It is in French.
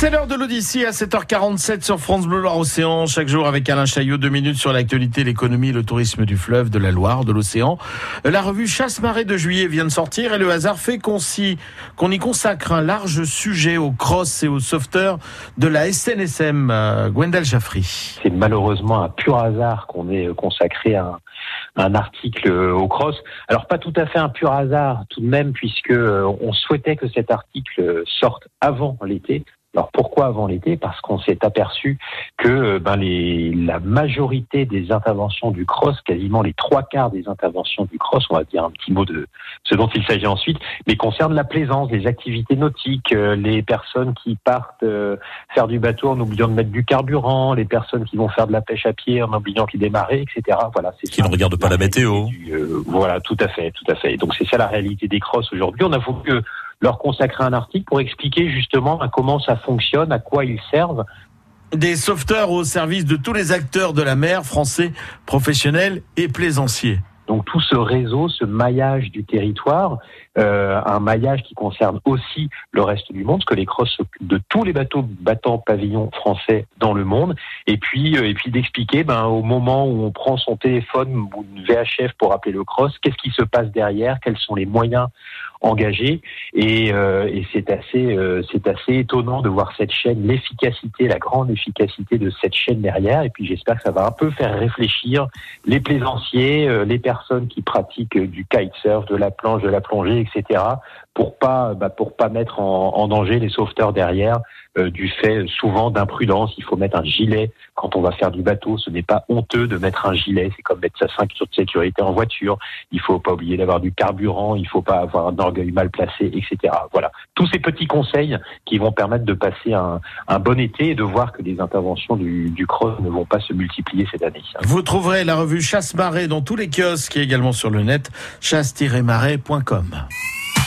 C'est l'heure de l'Odyssée à 7h47 sur France Bleu Loire-Océan. Chaque jour avec Alain Chaillot, deux minutes sur l'actualité, l'économie, le tourisme du fleuve, de la Loire, de l'océan. La revue Chasse-Marée de juillet vient de sortir et le hasard fait qu'on y consacre un large sujet au cross et au sauveteurs de la SNSM. Euh, Gwendal Jaffry. C'est malheureusement un pur hasard qu'on ait consacré un, un article au cross. Alors pas tout à fait un pur hasard tout de même puisque euh, on souhaitait que cet article sorte avant l'été. Alors pourquoi avant l'été? Parce qu'on s'est aperçu que euh, ben, les, la majorité des interventions du cross, quasiment les trois quarts des interventions du cross, on va dire un petit mot de ce dont il s'agit ensuite, mais concernent la plaisance, les activités nautiques, euh, les personnes qui partent euh, faire du bateau en oubliant de mettre du carburant, les personnes qui vont faire de la pêche à pied en oubliant qu'ils démarrer, etc. Voilà, c'est qui ne regardent pas la météo. voilà, tout à fait, tout à fait. Donc c'est ça la réalité des crosses aujourd'hui. On a voulu leur consacrer un article pour expliquer justement comment ça fonctionne, à quoi ils servent. Des sauveteurs au service de tous les acteurs de la mer, français, professionnels et plaisanciers. Donc tout ce réseau, ce maillage du territoire, euh, un maillage qui concerne aussi le reste du monde, parce que les crosses de tous les bateaux battant pavillon français dans le monde, et puis euh, et puis d'expliquer, ben au moment où on prend son téléphone ou une VHF pour appeler le cross, qu'est-ce qui se passe derrière, quels sont les moyens engagés, et, euh, et c'est assez c'est assez étonnant de voir cette chaîne, l'efficacité, la grande efficacité de cette chaîne derrière, et puis j'espère que ça va un peu faire réfléchir les plaisanciers, les personnes qui pratiquent du kitesurf, de la planche, de la plongée, etc. pour pas bah, pour pas mettre en, danger les sauveteurs derrière euh, du fait souvent d'imprudence. Il faut mettre un gilet quand on va faire du bateau. Ce n'est pas honteux de mettre un gilet. C'est comme mettre sa ceinture de sécurité en voiture. Il faut pas oublier d'avoir du carburant. Il faut pas avoir un orgueil mal placé, etc. Voilà. Tous ces petits conseils qui vont permettre de passer un, bon été et de voir que les interventions du, du ne vont pas se multiplier cette année. Vous trouverez la revue Chasse-Marée dans tous les kiosques et également sur le net chasse-marée.com.